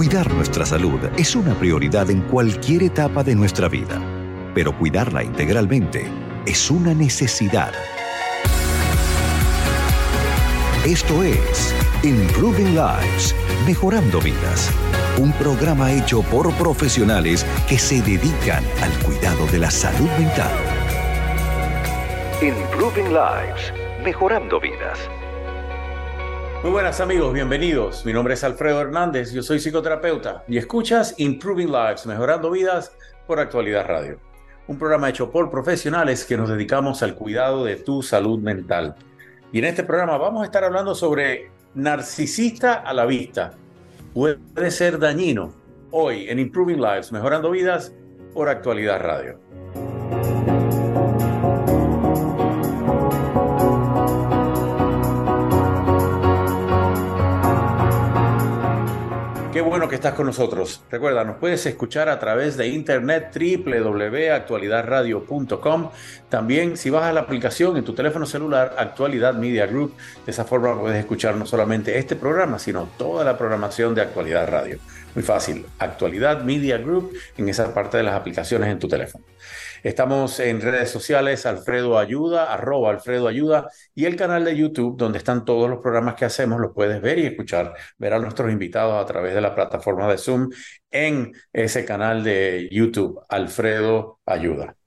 Cuidar nuestra salud es una prioridad en cualquier etapa de nuestra vida, pero cuidarla integralmente es una necesidad. Esto es Improving Lives, Mejorando Vidas, un programa hecho por profesionales que se dedican al cuidado de la salud mental. Improving Lives, Mejorando Vidas. Muy buenas amigos, bienvenidos. Mi nombre es Alfredo Hernández, yo soy psicoterapeuta y escuchas Improving Lives, Mejorando Vidas por Actualidad Radio. Un programa hecho por profesionales que nos dedicamos al cuidado de tu salud mental. Y en este programa vamos a estar hablando sobre narcisista a la vista. Puede ser dañino. Hoy en Improving Lives, Mejorando Vidas por Actualidad Radio. Qué bueno que estás con nosotros. Recuerda, nos puedes escuchar a través de internet www.actualidadradio.com. También si vas a la aplicación en tu teléfono celular Actualidad Media Group, de esa forma puedes escuchar no solamente este programa, sino toda la programación de Actualidad Radio. Muy fácil, Actualidad Media Group en esa parte de las aplicaciones en tu teléfono. Estamos en redes sociales, Alfredo Ayuda, arroba Alfredo Ayuda, y el canal de YouTube, donde están todos los programas que hacemos, los puedes ver y escuchar, ver a nuestros invitados a través de la plataforma de Zoom en ese canal de YouTube, Alfredo Ayuda.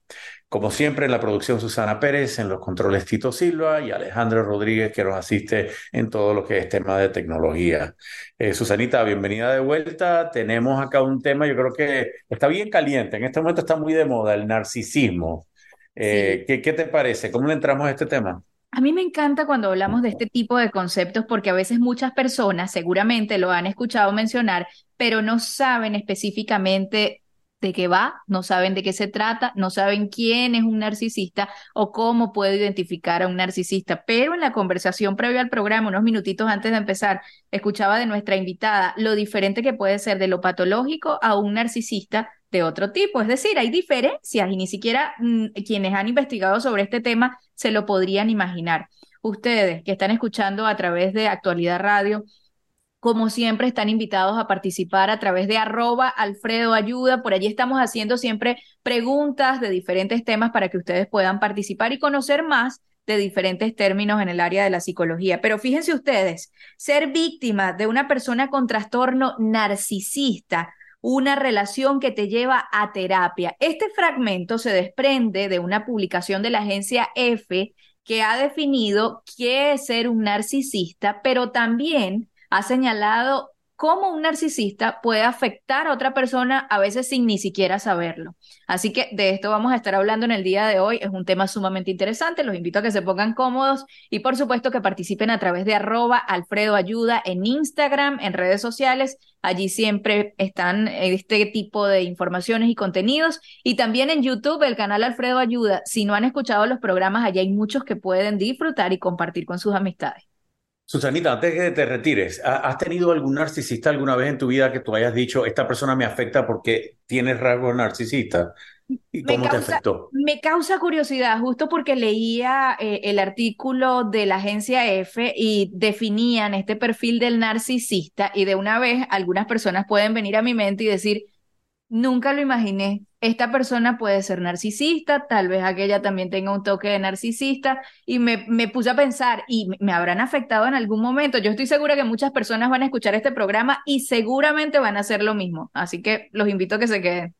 Como siempre, en la producción Susana Pérez, en los controles Tito Silva y Alejandro Rodríguez, que nos asiste en todo lo que es tema de tecnología. Eh, Susanita, bienvenida de vuelta. Tenemos acá un tema, yo creo que está bien caliente. En este momento está muy de moda el narcisismo. Eh, ¿qué, ¿Qué te parece? ¿Cómo le entramos a este tema? A mí me encanta cuando hablamos de este tipo de conceptos porque a veces muchas personas seguramente lo han escuchado mencionar, pero no saben específicamente de qué va, no saben de qué se trata, no saben quién es un narcisista o cómo puedo identificar a un narcisista. Pero en la conversación previa al programa, unos minutitos antes de empezar, escuchaba de nuestra invitada lo diferente que puede ser de lo patológico a un narcisista de otro tipo. Es decir, hay diferencias y ni siquiera mm, quienes han investigado sobre este tema se lo podrían imaginar. Ustedes que están escuchando a través de Actualidad Radio, como siempre, están invitados a participar a través de arroba Alfredo Ayuda. Por allí estamos haciendo siempre preguntas de diferentes temas para que ustedes puedan participar y conocer más de diferentes términos en el área de la psicología. Pero fíjense ustedes, ser víctima de una persona con trastorno narcisista, una relación que te lleva a terapia. Este fragmento se desprende de una publicación de la agencia F que ha definido qué es ser un narcisista, pero también ha señalado cómo un narcisista puede afectar a otra persona a veces sin ni siquiera saberlo. Así que de esto vamos a estar hablando en el día de hoy. Es un tema sumamente interesante. Los invito a que se pongan cómodos y por supuesto que participen a través de arroba Alfredo Ayuda en Instagram, en redes sociales. Allí siempre están este tipo de informaciones y contenidos. Y también en YouTube, el canal Alfredo Ayuda. Si no han escuchado los programas, allí hay muchos que pueden disfrutar y compartir con sus amistades. Susanita, antes de que te retires, ¿has tenido algún narcisista alguna vez en tu vida que tú hayas dicho, esta persona me afecta porque tiene rasgos narcisistas? ¿Y cómo te afectó? Me causa curiosidad, justo porque leía eh, el artículo de la agencia F y definían este perfil del narcisista y de una vez algunas personas pueden venir a mi mente y decir, nunca lo imaginé, esta persona puede ser narcisista, tal vez aquella también tenga un toque de narcisista, y me, me, puse a pensar, ¿y me habrán afectado en algún momento? Yo estoy segura que muchas personas van a escuchar este programa y seguramente van a hacer lo mismo, así que los invito a que se queden.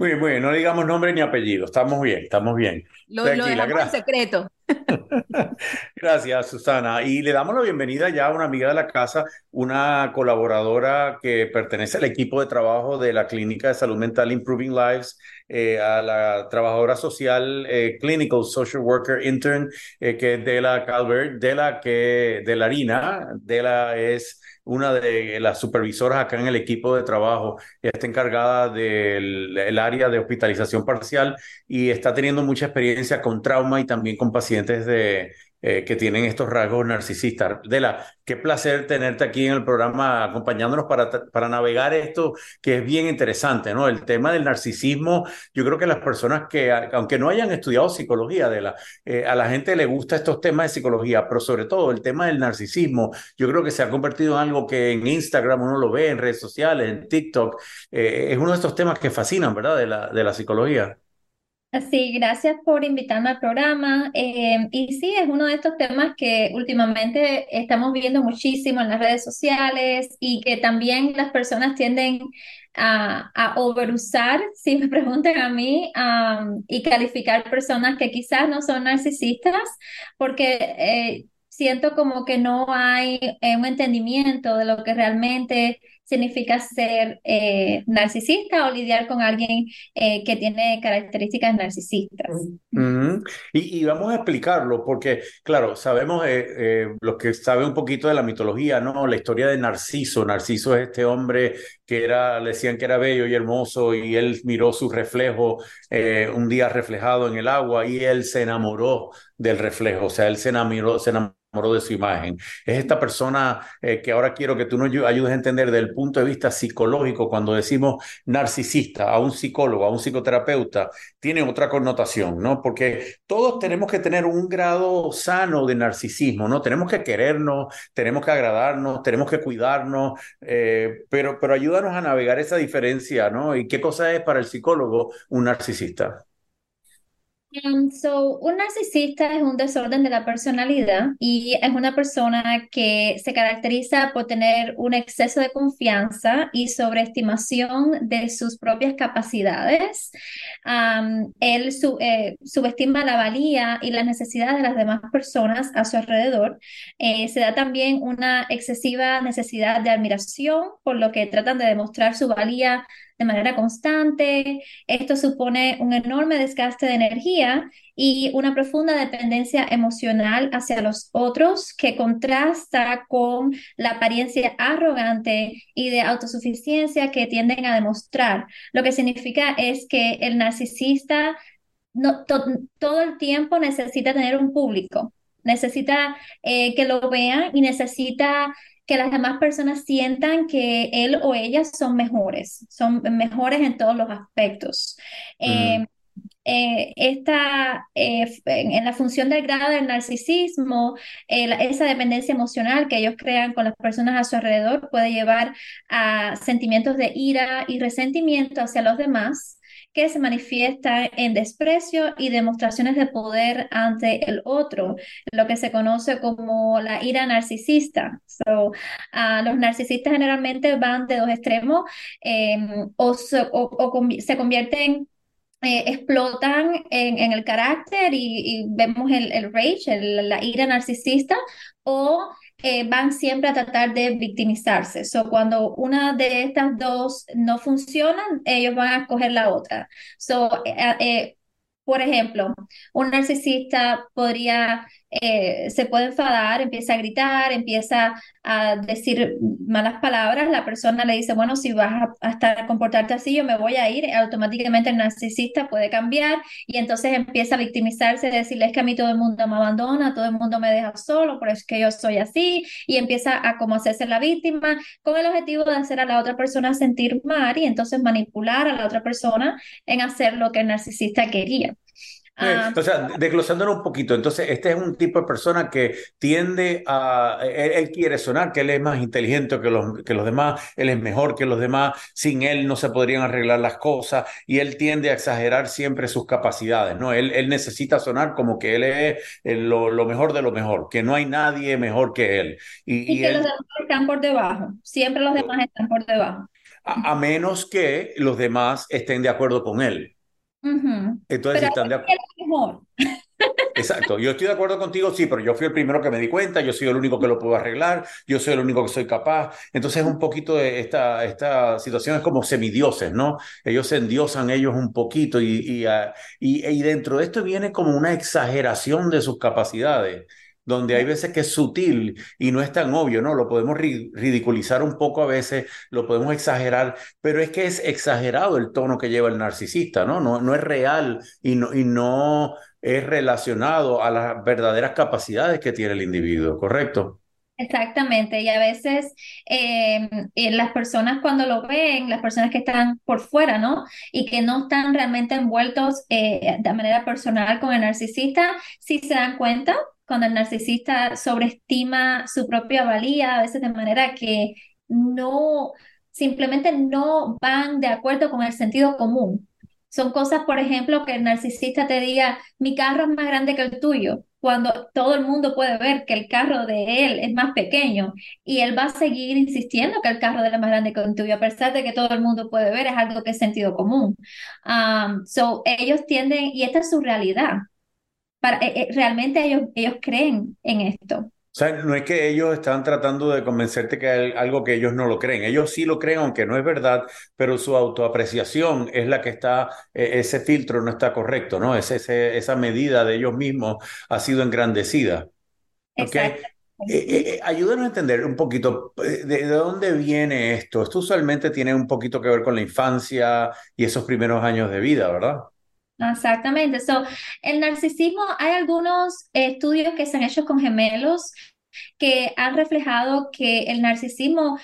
Muy bien, muy bien, no digamos nombre ni apellido, estamos bien, estamos bien. Lo, lo dejamos en secreto. Gracias, Susana. Y le damos la bienvenida ya a una amiga de la casa, una colaboradora que pertenece al equipo de trabajo de la Clínica de Salud Mental Improving Lives, eh, a la trabajadora social eh, Clinical Social Worker Intern, eh, que es Dela Calvert, Dela que de la harina, Dela es una de las supervisoras acá en el equipo de trabajo, está encargada del área de hospitalización parcial y está teniendo mucha experiencia con trauma y también con pacientes de, eh, que tienen estos rasgos narcisistas. Dela, qué placer tenerte aquí en el programa acompañándonos para, para navegar esto que es bien interesante, ¿no? El tema del narcisismo, yo creo que las personas que, aunque no hayan estudiado psicología, Dela, eh, a la gente le gusta estos temas de psicología, pero sobre todo el tema del narcisismo, yo creo que se ha convertido en algo que en Instagram uno lo ve, en redes sociales, en TikTok, eh, es uno de estos temas que fascinan, ¿verdad? De la, de la psicología. Sí, gracias por invitarme al programa. Eh, y sí, es uno de estos temas que últimamente estamos viendo muchísimo en las redes sociales y que también las personas tienden a, a overusar, si me preguntan a mí, y calificar personas que quizás no son narcisistas, porque eh, siento como que no hay eh, un entendimiento de lo que realmente significa ser eh, narcisista o lidiar con alguien eh, que tiene características narcisistas. y, vamos a explicarlo porque, claro, sabemos, eh, los que saben un poquito de la mitología, ¿no? La historia de Narciso. Narciso es este hombre que era, le decían que era bello y hermoso y él miró su reflejo un día reflejado en el agua y él se enamoró del reflejo, o sea, él se enamoró, se enamoró de su imagen. Es esta persona eh, que ahora quiero que tú nos ayudes a entender desde el punto de vista psicológico, cuando decimos narcisista a un psicólogo, a un psicoterapeuta, tiene otra connotación, ¿no? Porque todos tenemos que tener un grado sano de narcisismo, ¿no? Tenemos que querernos, tenemos que agradarnos, tenemos que cuidarnos, eh, pero, pero ayúdanos a navegar esa diferencia, ¿no? ¿Y qué cosa es para el psicólogo un narcisista? Um, so, un narcisista es un desorden de la personalidad y es una persona que se caracteriza por tener un exceso de confianza y sobreestimación de sus propias capacidades. Um, él eh, subestima la valía y las necesidades de las demás personas a su alrededor. Eh, se da también una excesiva necesidad de admiración, por lo que tratan de demostrar su valía de manera constante. Esto supone un enorme desgaste de energía y una profunda dependencia emocional hacia los otros que contrasta con la apariencia arrogante y de autosuficiencia que tienden a demostrar. Lo que significa es que el narcisista no, todo el tiempo necesita tener un público, necesita eh, que lo vean y necesita que las demás personas sientan que él o ella son mejores, son mejores en todos los aspectos. Eh, eh, esta, eh, en la función del grado del narcisismo, esa dependencia emocional que ellos crean con las personas a su alrededor puede llevar a sentimientos de ira y resentimiento hacia los demás que se manifiesta en desprecio y demostraciones de poder ante el otro, lo que se conoce como la ira narcisista. So, los narcisistas generalmente van de dos extremos em, o, se, convierten eh, explotan en, el carácter y, vemos el, el rage, la ira narcisista, o eh, van siempre a tratar de victimizarse. So, cuando una de estas dos no funcionan, ellos van a escoger la otra. So, eh, eh, por ejemplo, un narcisista podría eh, se puede enfadar, empieza a gritar, empieza a decir malas palabras, la persona le dice, bueno, si vas a, estar a comportarte así, yo me voy a ir, automáticamente el narcisista puede cambiar y entonces empieza a victimizarse, decirle que a mí todo el mundo me abandona, todo el mundo me deja solo, por eso es que yo soy así, y empieza a como hacerse la víctima con el objetivo de hacer a la otra persona sentir mal y entonces manipular a la otra persona en hacer lo que el narcisista quería. Ah. o sea, desglosándolo un poquito, entonces este es un tipo de persona que tiende a, él, quiere sonar que él es más inteligente que los, que los demás, él es mejor que los demás, sin él no se podrían arreglar las cosas y él tiende a exagerar siempre sus capacidades, ¿no? Él, él necesita sonar como que él es lo, lo, mejor de lo mejor, que no hay nadie mejor que él. Y, y, que los demás están por debajo, siempre los demás están por debajo. a menos que los demás estén de acuerdo con él. Entonces están de acuerdo. Exacto, yo estoy de acuerdo contigo, sí, pero yo fui el primero que me di cuenta, yo soy el único que lo puedo arreglar, yo soy el único que soy capaz. Entonces, un poquito de esta, esta situación es como semidioses, ¿no? Ellos se endiosan ellos un poquito y, y, ah, y, y dentro de esto viene como una exageración de sus capacidades donde hay veces que es sutil y no es tan obvio, ¿no? Lo podemos ridiculizar un poco a veces, lo podemos exagerar, pero es que es exagerado el tono que lleva el narcisista, ¿no? No, es real y no, y no, es relacionado a las verdaderas capacidades que tiene el individuo, ¿correcto? Exactamente, y a veces em, eh, las personas cuando lo ven, las personas que están por fuera, ¿no? Y que no están realmente envueltos eh, de manera personal con el narcisista, sí se dan cuenta cuando el narcisista sobreestima su propia valía, a veces de manera que no, simplemente no van de acuerdo con el sentido común. Son cosas, por ejemplo, que el narcisista te diga, mi carro es más grande que el tuyo, cuando todo el mundo puede ver que el carro de él es más pequeño y él va a seguir insistiendo que el carro de él es más grande que el tuyo, a pesar de que todo el mundo puede ver, es algo que es sentido común. Um, so, ellos tienden, y esta es su realidad, para, eh, eh, realmente ellos, ellos creen en esto. O sea, no es que ellos están tratando de convencerte que hay algo que ellos no lo creen. Ellos sí lo creen, aunque no es verdad, pero su autoapreciación es la que está, e, ese filtro no está correcto, ¿no? ese, esa medida de ellos mismos ha sido engrandecida. Exacto. Eh, eh, ayúdanos a entender un poquito de, de, dónde viene esto. Esto usualmente tiene un poquito que ver con la infancia y esos primeros años de vida, ¿verdad? Exactamente. So, el narcisismo, hay algunos estudios que se han hecho con gemelos que han reflejado que el narcisismo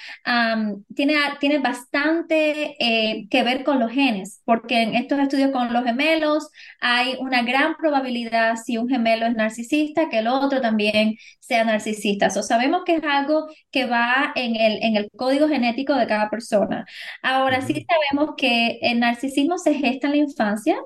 tiene, tiene bastante eh, que ver con los genes, porque en estos estudios con los gemelos hay una gran probabilidad si un gemelo es narcisista que el otro también sea narcisista. So, sabemos que es algo que va en el, en el código genético de cada persona. Ahora sí sabemos que el narcisismo se gesta en la infancia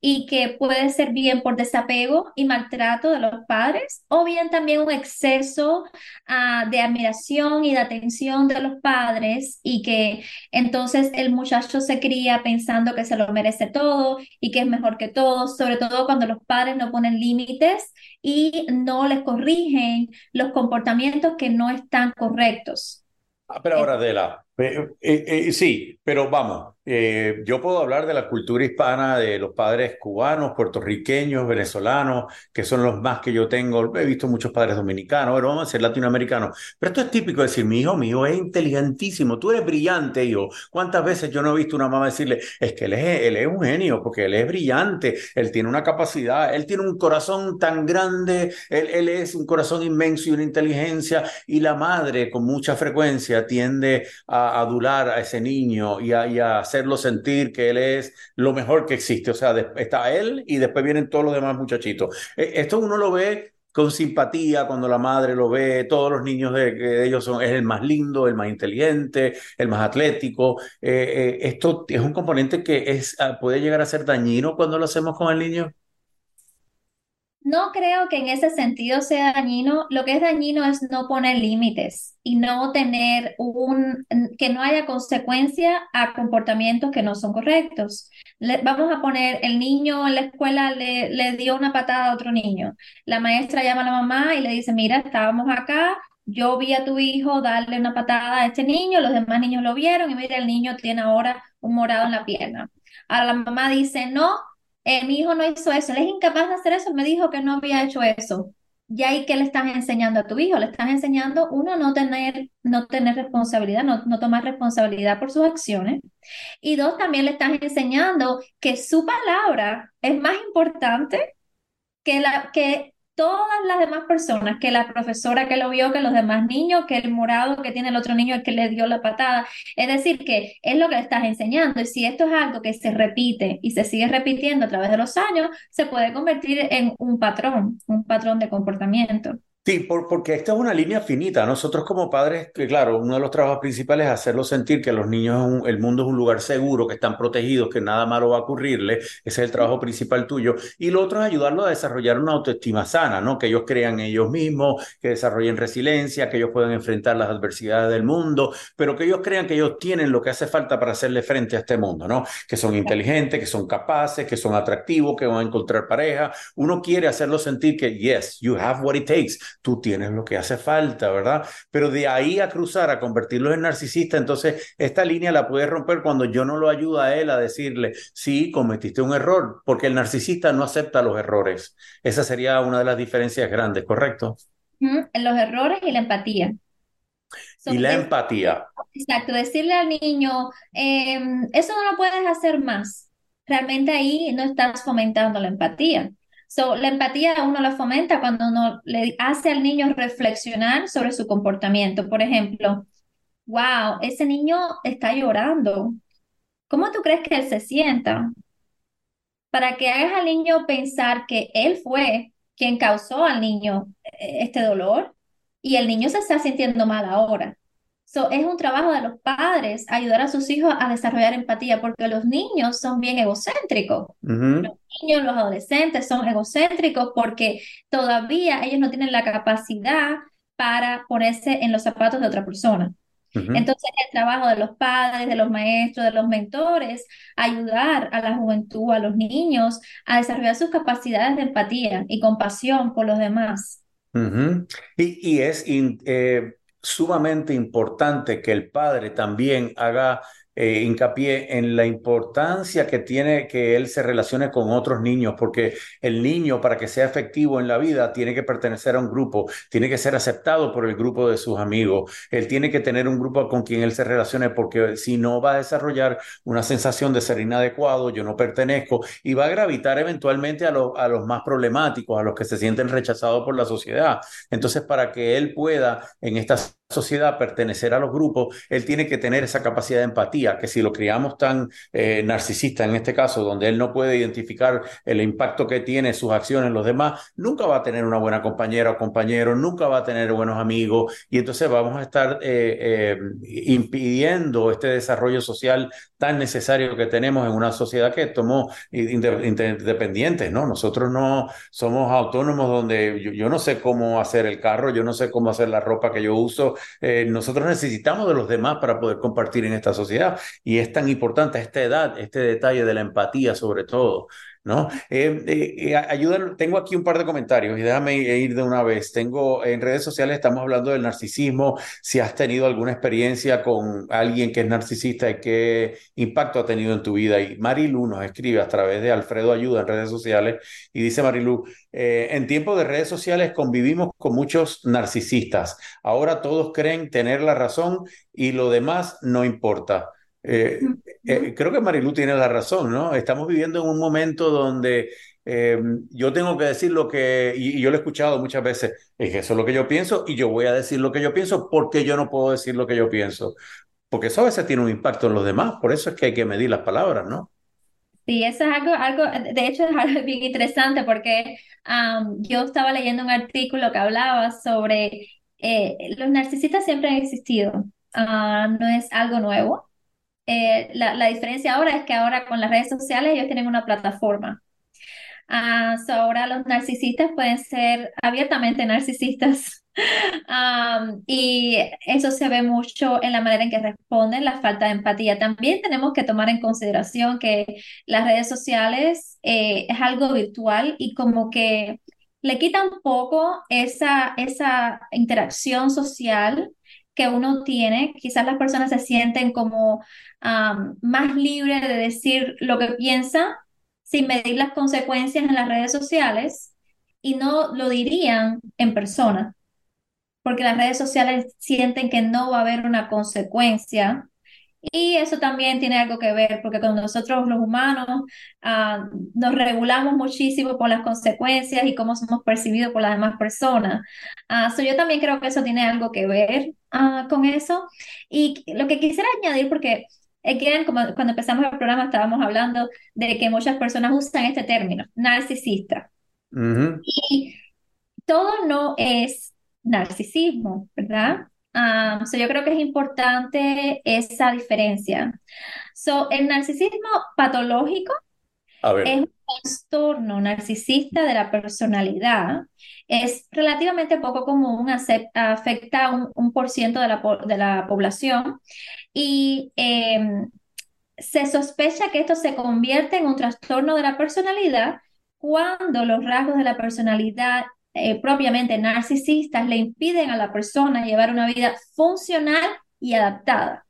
y que puede ser bien por desapego y maltrato de los padres o bien también un exceso Ah, de admiración y de atención de los padres y que entonces el muchacho se cría pensando que se lo merece todo y que es mejor que todos, sobre todo cuando los padres no ponen límites y no les corrigen los comportamientos que no están correctos. Ah, pero ahora, Adela, eh, eh, sí, pero vamos, eh, yo puedo hablar de la cultura hispana, de los padres cubanos, puertorriqueños, venezolanos, que son los más que yo tengo. He visto muchos padres dominicanos, pero vamos a ser latinoamericanos. Pero esto es típico de decir, mi hijo, mi hijo es inteligentísimo, tú eres brillante, hijo. ¿Cuántas veces yo no he visto una mamá decirle, es que él es, él es un genio, porque él es brillante, él tiene una capacidad, él tiene un corazón tan grande, él, él es un corazón inmenso y una inteligencia, y la madre con mucha frecuencia tiende a adular a ese niño y a, hacerlo sentir que él es lo mejor que existe. O sea, está él y después vienen todos los demás muchachitos. E, esto uno lo ve con simpatía cuando la madre lo ve, todos los niños de, ellos son, es el más lindo, el más inteligente, el más atlético. Eh, eh, esto es un componente que es, ah, puede llegar a ser dañino cuando lo hacemos con el niño. No creo que en ese sentido sea dañino. Lo que es dañino es no poner límites y no tener un, que no haya consecuencia a comportamientos que no son correctos. vamos a poner, el niño en la escuela le, le dio una patada a otro niño. La maestra llama a la mamá y le dice, mira, estábamos acá, yo vi a tu hijo darle una patada a este niño, los demás niños lo vieron y mira, el niño tiene ahora un morado en la pierna. Ahora la mamá dice, no, eh, mi hijo no hizo eso, él es incapaz de hacer eso, me dijo que no había hecho eso. ¿Y ahí qué le estás enseñando a tu hijo? Le estás enseñando, uno, no tener, no tener responsabilidad, no, no tomar responsabilidad por sus acciones. Y dos, también le estás enseñando que su palabra es más importante que, la, que todas las demás personas, que la profesora que lo vio, que los demás niños, que el morado que tiene el otro niño, el que le dio la patada. Es decir, que es lo que le estás enseñando. Y si esto es algo que se repite y se sigue repitiendo a través de los años, se puede convertir en un patrón, un patrón de comportamiento. Sí, porque esta es una línea finita. Nosotros como padres, que claro, uno de los trabajos principales es hacerlos sentir que los niños, el mundo es un lugar seguro, que están protegidos, que nada malo va a ocurrirle. Ese es el trabajo principal tuyo. Y lo otro es ayudarlos a desarrollar una autoestima sana, ¿no? Que ellos crean ellos mismos, que desarrollen resiliencia, que ellos puedan enfrentar las adversidades del mundo, pero que ellos crean que ellos tienen lo que hace falta para hacerle frente a este mundo, ¿no? Que son inteligentes, que son capaces, que son atractivos, que van a encontrar pareja. Uno quiere hacerlos sentir que, yes, you have what it takes tú tienes lo que hace falta, ¿verdad? Pero de ahí a cruzar, a convertirlo en narcisista, entonces esta línea la puede romper cuando yo no lo ayudo a él a decirle, sí, cometiste un error, porque el narcisista no acepta los errores. Esa sería una de las diferencias grandes, ¿correcto? Los errores y la empatía. y la empatía. Exacto, decirle al niño, em, eso no lo puedes hacer más. Realmente ahí no estás fomentando la empatía. So, la empatía uno la fomenta cuando uno le hace al niño reflexionar sobre su comportamiento. Por ejemplo, wow, ese niño está llorando. ¿Cómo tú crees que él se sienta? Para que hagas al niño pensar que él fue quien causó al niño eh, este dolor y el niño se está sintiendo mal ahora. So, es un trabajo de los padres ayudar a sus hijos a desarrollar empatía, porque los niños son bien egocéntricos. Los niños, los adolescentes son egocéntricos porque todavía ellos no tienen la capacidad para ponerse en los zapatos de otra persona. Entonces, el trabajo de los padres, de los maestros, de los mentores, ayudar a la juventud, a los niños, a desarrollar sus capacidades de empatía y compasión por los demás. y, es eh, sumamente importante que el padre también haga eh, hincapié en la importancia que tiene que él se relacione con otros niños, porque el niño para que sea efectivo en la vida tiene que pertenecer a un grupo, tiene que ser aceptado por el grupo de sus amigos, él tiene que tener un grupo con quien él se relacione, porque si no va a desarrollar una sensación de ser inadecuado, yo no pertenezco, y va a gravitar eventualmente a, a los más problemáticos, a los que se sienten rechazados por la sociedad. Entonces, para que él pueda en estas sociedad, pertenecer a los grupos, él tiene que tener esa capacidad de empatía, que si lo criamos tan eh, narcisista en este caso, donde él no puede identificar el impacto que tiene sus acciones en los demás, nunca va a tener una buena compañera o compañero, nunca va a tener buenos amigos y entonces vamos a estar eh, eh, impidiendo este desarrollo social tan necesario que tenemos en una sociedad que tomó independientes, ¿no? Nosotros no somos autónomos donde yo, yo no sé cómo hacer el carro, yo no sé cómo hacer la ropa que yo uso, eh, nosotros necesitamos de los demás para poder compartir en esta sociedad y es tan importante esta edad, este detalle de la empatía sobre todo. ¿No? Eh, eh, eh tengo aquí un par de comentarios y déjame ir de una vez. Tengo en redes sociales, estamos hablando del narcisismo, si has tenido alguna experiencia con alguien que es narcisista y qué impacto ha tenido en tu vida. Y Marilu nos escribe a través de Alfredo Ayuda en redes sociales y dice Marilu, eh, en tiempos de redes sociales convivimos con muchos narcisistas. Ahora todos creen tener la razón y lo demás no importa. Eh, eh, creo que Marilu tiene la razón, ¿no? Estamos viviendo en un momento donde em, yo tengo que decir lo que, y, yo lo he escuchado muchas veces, es que eso es lo que yo pienso y yo voy a decir lo que yo pienso porque yo no puedo decir lo que yo pienso. Porque eso a veces tiene un impacto en los demás, por eso es que hay que medir las palabras, ¿no? Sí, eso es algo, algo, de hecho es algo bien interesante porque yo estaba leyendo un artículo que hablaba sobre eh, los narcisistas siempre han existido, ah, no es algo nuevo. Eh, la, diferencia ahora es que ahora con las redes sociales ellos tienen una plataforma. Uh, ahora los narcisistas pueden ser abiertamente narcisistas. y eso se ve mucho en la manera en que responden, la falta de empatía. También tenemos que tomar en consideración que las redes sociales eh, es algo virtual y como que le quita un poco esa, esa interacción social que uno tiene. Quizás las personas se sienten como más libres de decir lo que piensan sin medir las consecuencias en las redes sociales y no lo dirían en persona, porque las redes sociales sienten que no va a haber una consecuencia y eso también tiene algo que ver, porque con nosotros los humanos ah, nos regulamos muchísimo por las consecuencias y cómo somos percibidos por las demás personas. Uh, yo también creo que eso tiene algo que ver ah, con eso. Y lo que quisiera añadir, porque again, como cuando empezamos el programa estábamos hablando de que muchas personas usan este término, narcisista. Y todo no es narcisismo, ¿verdad? Um, yo creo que es importante esa diferencia. So, el narcisismo patológico es un trastorno narcisista de la personalidad. Es relativamente poco común, afecta a un, por ciento de la, de la población y em, se sospecha que esto se convierte en un trastorno de la personalidad cuando los rasgos de la personalidad eh, propiamente narcisistas le impiden a la persona llevar una vida funcional y adaptada.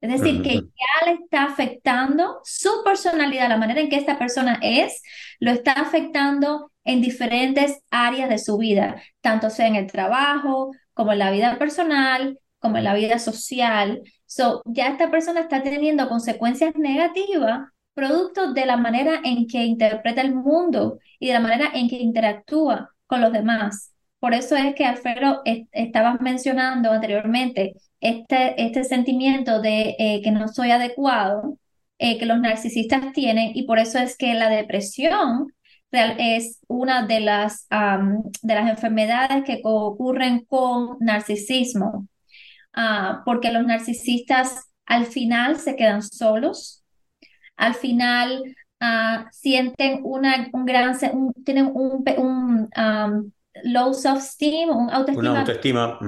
Es decir, que ya le está afectando su personalidad, la manera en que esta persona es, lo está afectando en diferentes áreas de su vida, tanto sea en el trabajo, como en la vida personal, como en la vida social. So, ya esta persona está teniendo consecuencias negativas producto de la manera en que interpreta el mundo y de la manera en que interactúa con los demás. Por eso es que Alfredo estabas mencionando anteriormente este, este sentimiento de eh, que no soy adecuado, eh, que los narcisistas tienen, y por eso es que la depresión es una de las, de las enfermedades que ocurren con narcisismo, ah, porque los narcisistas al final se quedan solos, al final ah, sienten una, un gran, tienen un, un low self-esteem, un autoestima. Una autoestima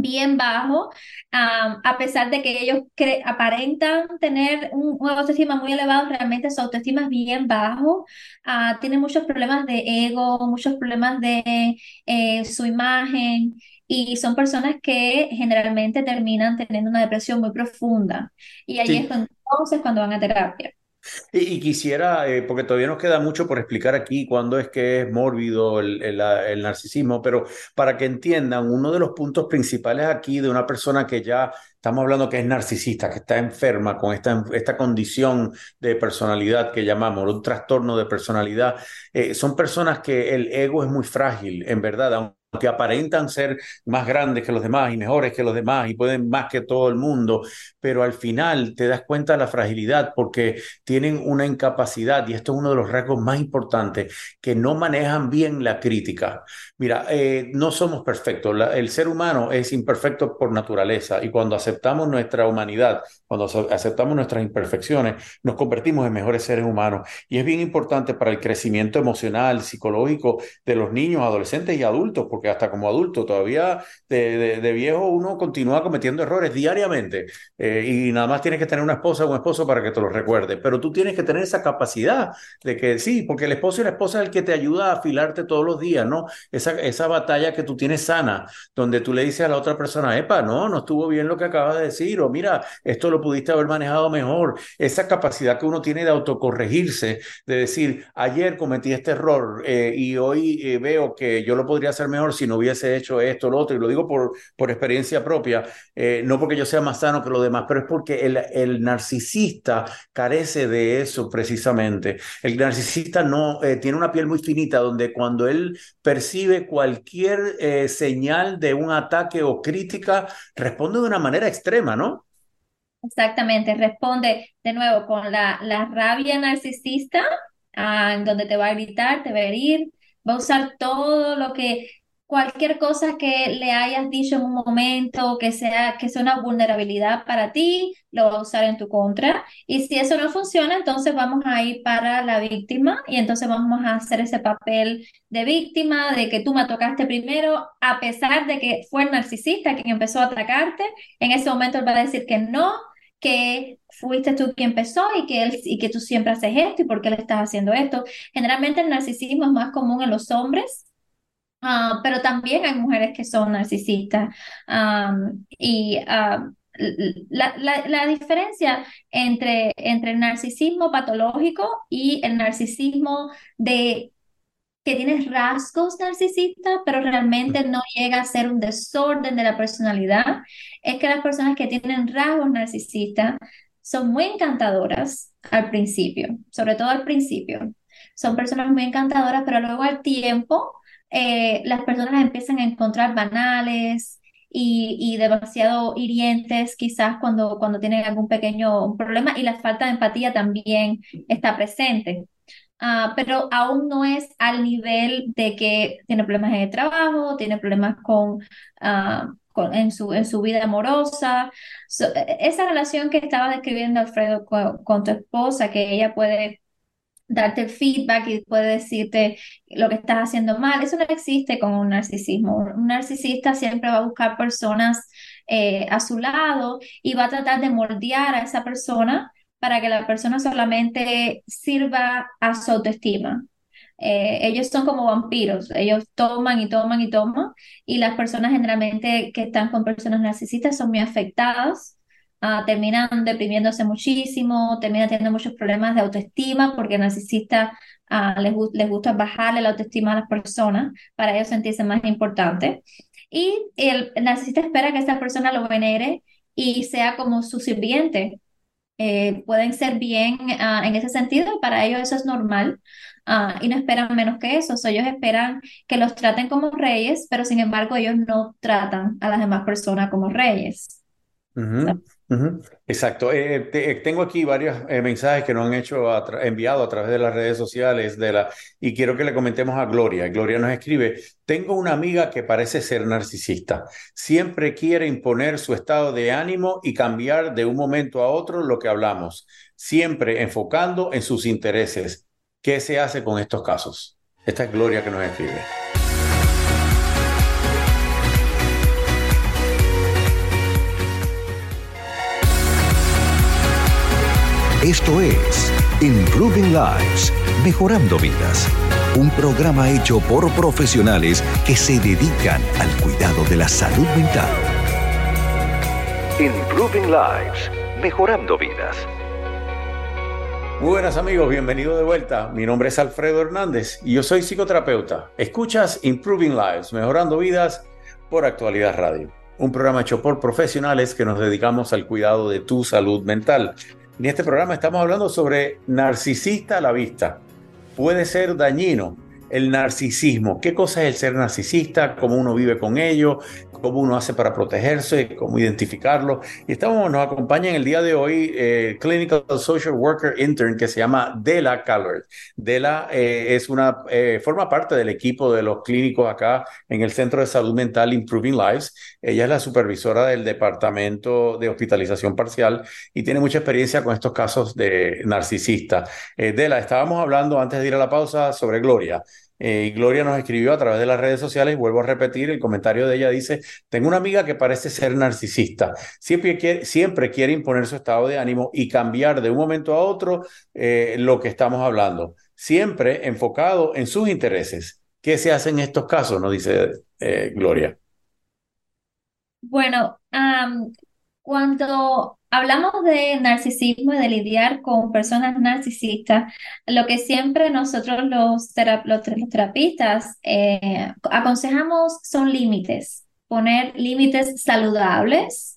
bien bajo, a pesar de que ellos aparentan tener un, autoestima muy elevado, realmente su autoestima es bien bajo, uh, tienen muchos problemas de ego, muchos problemas de eh, su imagen y son personas que generalmente terminan teniendo una depresión muy profunda y ahí es entonces cuando van a terapia. Y, quisiera, eh, porque todavía nos queda mucho por explicar aquí cuándo es que es mórbido el, el, narcisismo, pero para que entiendan, uno de los puntos principales aquí de una persona que ya estamos hablando que es narcisista, que está enferma con esta, esta condición de personalidad que llamamos, un trastorno de personalidad, eh, son personas que el ego es muy frágil, en verdad, que aparentan ser más grandes que los demás y mejores que los demás y pueden más que todo el mundo, pero al final te das cuenta de la fragilidad porque tienen una incapacidad, y esto es uno de los rasgos más importantes, que no manejan bien la crítica. Mira, eh, no somos perfectos, el ser humano es imperfecto por naturaleza y cuando aceptamos nuestra humanidad, cuando aceptamos nuestras imperfecciones, nos convertimos en mejores seres humanos. Y es bien importante para el crecimiento emocional, psicológico de los niños, adolescentes y adultos, porque hasta como adulto todavía de, viejo uno continúa cometiendo errores diariamente. Eh, y nada más tienes que tener una esposa o un esposo para que te lo recuerde, pero tú tienes que tener esa capacidad de que sí, porque el esposo y la esposa es el que te ayuda a afilarte todos los días, ¿no? Esa, esa batalla que tú tienes sana, donde tú le dices a la otra persona, epa, no, no estuvo bien lo que acabas de decir, o mira, esto lo pudiste haber manejado mejor, esa capacidad que uno tiene de autocorregirse, de decir, ayer cometí este error eh, y hoy eh, veo que yo lo podría hacer mejor si no hubiese hecho esto, lo otro, y lo digo por, por experiencia propia, eh, no porque yo sea más sano que los demás, pero es porque el, el narcisista carece de eso precisamente. El narcisista no eh, tiene una piel muy finita donde cuando él percibe cualquier eh, señal de un ataque o crítica, responde de una manera extrema, ¿no? Exactamente, responde de nuevo con la, la rabia narcisista, ah, donde te va a gritar, te va a herir, va a usar todo lo que cualquier cosa que le hayas dicho en un momento que sea, que sea una vulnerabilidad para ti, lo va a usar en tu contra. Y si eso no funciona, entonces vamos a ir para la víctima y entonces vamos a hacer ese papel de víctima, de que tú me tocaste primero, a pesar de que fue el narcisista quien empezó a atacarte, en ese momento él va a decir que no, que fuiste tú quien empezó y que, él, y que tú siempre haces esto y por qué le estás haciendo esto. Generalmente el narcisismo es más común en los hombres Ah, pero también hay mujeres que son narcisistas. y la, la, diferencia entre, entre el narcisismo patológico y el narcisismo de que tienes rasgos narcisistas, pero realmente no llega a ser un desorden de la personalidad, es que las personas que tienen rasgos narcisistas son muy encantadoras al principio, sobre todo al principio. Son personas muy encantadoras, pero luego al tiempo eh, las personas empiezan a encontrar banales y, demasiado hirientes quizás cuando, cuando tienen algún pequeño problema y la falta de empatía también está presente. Ah, pero aún no es al nivel de que tiene problemas en el trabajo, tiene problemas con, ah, en, su, en su vida amorosa. E, esa relación que estaba describiendo Alfredo con, tu esposa, que ella puede darte feedback y puede decirte lo que estás haciendo mal. Eso no existe con un narcisismo. Un narcisista siempre va a buscar personas eh, a su lado y va a tratar de moldear a esa persona para que la persona solamente sirva a su autoestima. Eh, ellos son como vampiros, ellos toman y toman y toman y las personas generalmente que están con personas narcisistas son muy afectadas Ah, terminan deprimiéndose muchísimo, terminan teniendo muchos problemas de autoestima porque el narcisista uh, les, les, gusta bajarle la autoestima a las personas para ellos sentirse más importantes. Y el, narcisista espera que esta persona lo venere y sea como su sirviente. eh, pueden ser bien ah, en ese sentido, para ellos eso es normal ah, y no esperan menos que eso. ellos esperan que los traten como reyes, pero sin embargo ellos no tratan a las demás personas como reyes. Exacto. Eh, tengo aquí varios eh, mensajes que nos han hecho enviado a través de las redes sociales de la y quiero que le comentemos a Gloria. Gloria nos escribe: Tengo una amiga que parece ser narcisista. Siempre quiere imponer su estado de ánimo y cambiar de un momento a otro lo que hablamos, siempre enfocando en sus intereses. ¿Qué se hace con estos casos? Esta es Gloria que nos escribe. Esto es Improving Lives, Mejorando Vidas, un programa hecho por profesionales que se dedican al cuidado de la salud mental. Improving Lives, Mejorando Vidas. Muy buenas amigos, bienvenido de vuelta. Mi nombre es Alfredo Hernández y yo soy psicoterapeuta. Escuchas Improving Lives, Mejorando Vidas por Actualidad Radio, un programa hecho por profesionales que nos dedicamos al cuidado de tu salud mental. En este programa estamos hablando sobre narcisista a la vista. Puede ser dañino el narcisismo. ¿Qué cosa es el ser narcisista? ¿Cómo uno vive con ello? cómo uno hace para protegerse, cómo identificarlo. Y estamos, nos acompaña en el día de hoy eh, Clinical Social Worker Intern que se llama Dela Callard. Dela eh, es una, eh, forma parte del equipo de los clínicos acá en el Centro de Salud Mental Improving Lives. Ella es la supervisora del Departamento de Hospitalización Parcial y tiene mucha experiencia con estos casos de narcisista. Dela, estábamos hablando antes de ir a la pausa sobre Gloria. Eh, Gloria nos escribió a través de las redes sociales vuelvo a repetir, el comentario de ella dice, tengo una amiga que parece ser narcisista, siempre quiere, siempre quiere imponer su estado de ánimo y cambiar de un momento a otro eh, lo que estamos hablando, siempre enfocado en sus intereses. ¿Qué se hace en estos casos? Nos dice eh, Gloria. Bueno, cuando hablamos de narcisismo y de lidiar con personas narcisistas, lo que siempre nosotros los, terapistas eh, aconsejamos son límites, poner límites saludables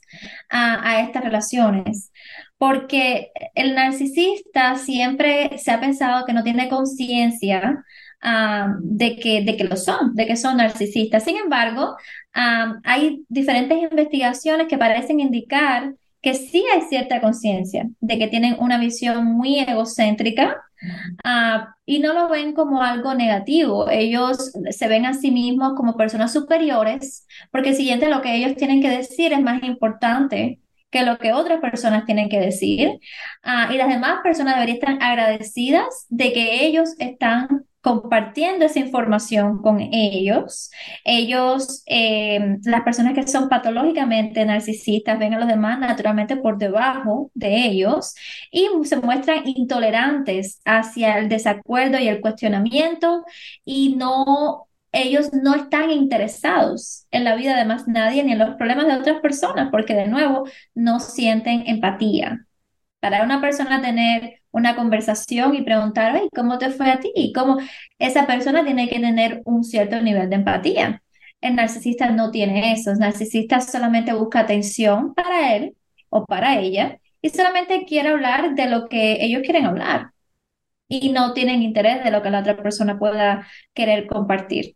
a, estas relaciones porque el narcisista siempre se ha pensado que no tiene conciencia ah, de, que, de que lo son, de que son narcisistas. Sin embargo, hay diferentes investigaciones que parecen indicar que sí hay cierta conciencia de que tienen una visión muy egocéntrica ah, y no lo ven como algo negativo. Ellos se ven a sí mismos como personas superiores porque siguiente lo que ellos tienen que decir es más importante que lo que otras personas tienen que decir. Ah, y las demás personas deberían estar agradecidas de que ellos están compartiendo esa información con ellos. Ellos, eh, las personas que son patológicamente narcisistas, ven a los demás naturalmente por debajo de ellos y se muestran intolerantes hacia el desacuerdo y el cuestionamiento y no ellos no están interesados en la vida de más nadie ni en los problemas de otras personas, porque de nuevo no sienten empatía. Para una persona tener una conversación y preguntar, Ay, ¿cómo te fue a ti? Y cómo esa persona tiene que tener un cierto nivel de empatía. El narcisista no tiene eso. El narcisista solamente busca atención para él o para ella y solamente quiere hablar de lo que ellos quieren hablar y no tienen interés de lo que la otra persona pueda querer compartir.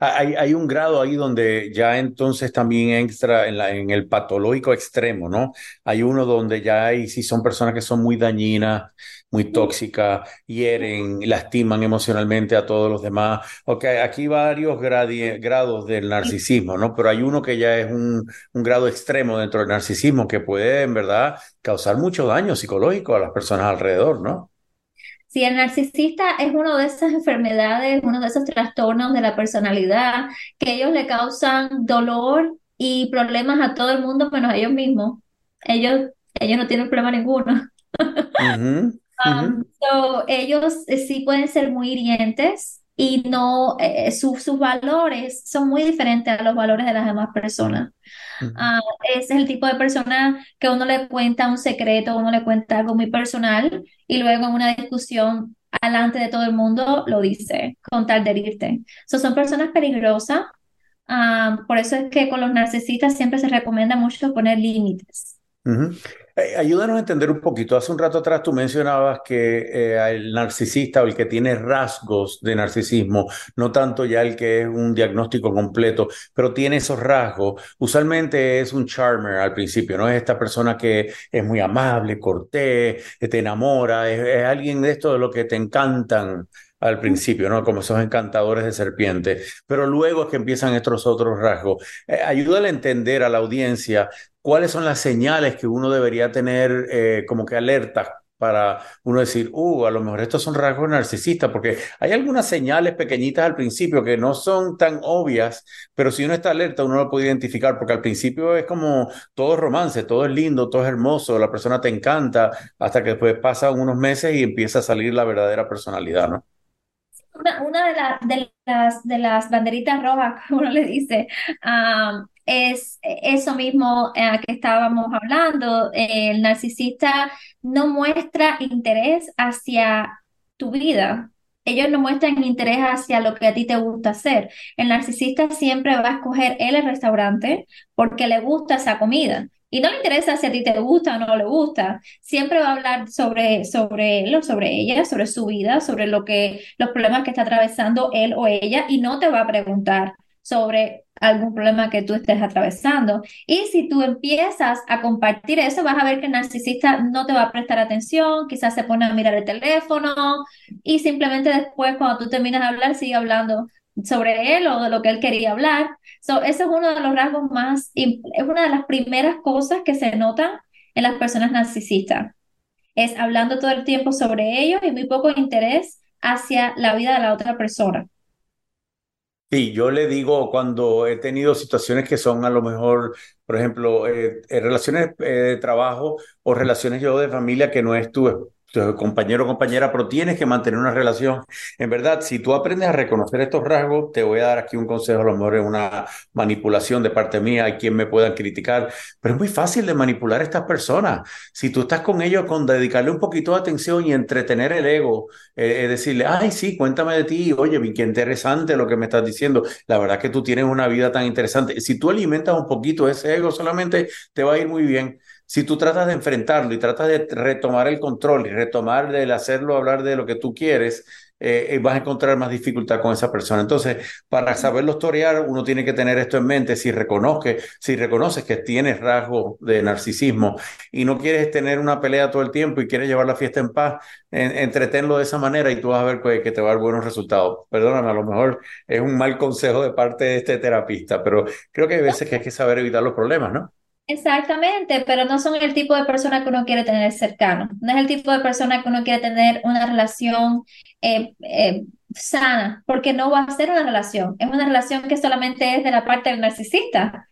Hay, hay, un grado ahí donde ya entonces también entra en, la, el patológico extremo, ¿no? Hay uno donde ya hay, si son personas que son muy dañinas, muy tóxicas, hieren, lastiman emocionalmente a todos los demás. Ok, aquí varios grados del narcisismo, ¿no? Pero hay uno que ya es un grado extremo dentro del narcisismo que puede, en verdad, causar mucho daño psicológico a las personas alrededor, ¿no? Si el narcisista es una de esas enfermedades, uno de esos trastornos de la personalidad que ellos le causan dolor y problemas a todo el mundo menos a ellos mismos. Ellos, ellos no tienen problema ninguno. Um, ellos eh, sí pueden ser muy hirientes y no, eh, eh, sus valores son muy diferentes a los valores de las demás personas. Ah, ese es el tipo de persona que uno le cuenta un secreto, uno le cuenta algo muy personal y luego en una discusión delante de todo el mundo lo dice con tal de herirte. son personas peligrosas. Ah, por eso es que con los narcisistas siempre se recomienda mucho poner límites. Ayúdanos a entender un poquito. Hace un rato atrás tú mencionabas que eh, el narcisista o el que tiene rasgos de narcisismo, no tanto ya el que es un diagnóstico completo, pero tiene esos rasgos. Usualmente es un charmer al principio, ¿no? Es esta persona que es muy amable, cortés, te enamora, es, alguien de esto de lo que te encantan al principio, ¿no? Como esos encantadores de serpiente, pero luego es que empiezan estos otros rasgos. Eh, ayúdale a entender a la audiencia cuáles son las señales que uno debería tener eh, como que alertas para uno decir, uh, a lo mejor estos son rasgos narcisistas, porque hay algunas señales pequeñitas al principio que no son tan obvias, pero si uno está alerta, uno lo puede identificar, porque al principio es como todo romance, todo es lindo, todo es hermoso, la persona te encanta, hasta que después pasan unos meses y empieza a salir la verdadera personalidad, ¿no? Una, una de, de, las, de las banderitas rojas, como uno le dice, es eso mismo eh, que estábamos hablando. el narcisista no muestra interés hacia tu vida. Ellos no muestran interés hacia lo que a ti te gusta hacer. El narcisista siempre va a escoger él el restaurante porque le gusta esa comida. Y no le interesa si a ti te gusta o no le gusta. Siempre va a hablar sobre, sobre él o sobre ella, sobre su vida, sobre lo que, los problemas que está atravesando él o ella, y no te va a preguntar sobre algún problema que tú estés atravesando. Y si tú empiezas a compartir eso, vas a ver que el narcisista no te va a prestar atención, quizás se pone a mirar el teléfono y simplemente después cuando tú terminas de hablar, sigue hablando sobre él o de lo que él quería hablar. So, ese es uno de los rasgos más, es una de las primeras cosas que se notan en las personas narcisistas. Es hablando todo el tiempo sobre ellos y muy poco interés hacia la vida de la otra persona. Sí, yo le digo cuando he tenido situaciones que son a lo mejor, por ejemplo, eh, eh, relaciones eh, de trabajo o relaciones yo de familia que no es tu compañero o compañera, pero tienes que mantener una relación. En verdad, si tú aprendes a reconocer estos rasgos, te voy a dar aquí un consejo, a lo mejor es una manipulación de parte mía, hay quien me puedan criticar, pero es muy fácil de manipular a estas personas. Si tú estás con ellos, con dedicarle un poquito de atención y entretener el ego, eh, decirle, ay, sí, cuéntame de ti, oye, qué interesante lo que me estás diciendo, la verdad que tú tienes una vida tan interesante. Si tú alimentas un poquito ese ego solamente, te va a ir muy bien si tú tratas de enfrentarlo y tratas de retomar el control y retomar el hacerlo hablar de lo que tú quieres, eh, eh, vas a encontrar más dificultad con esa persona. Entonces, para saberlo torear, uno tiene que tener esto en mente. Si, reconozque, si reconoces que tienes rasgos de narcisismo y no quieres tener una pelea todo el tiempo y quieres llevar la fiesta en paz, entretenlo de esa manera y tú vas a ver que, que te va a dar buenos resultados. Perdóname, a lo mejor es un mal consejo de parte de este terapista, pero creo que hay veces que hay que saber evitar los problemas, ¿no? Exactamente, pero no son el tipo de persona que uno quiere tener cercano. No es el tipo de persona que uno quiere tener una relación eh, eh, sana, porque no va a ser una relación. Es una relación que solamente es de la parte del narcisista.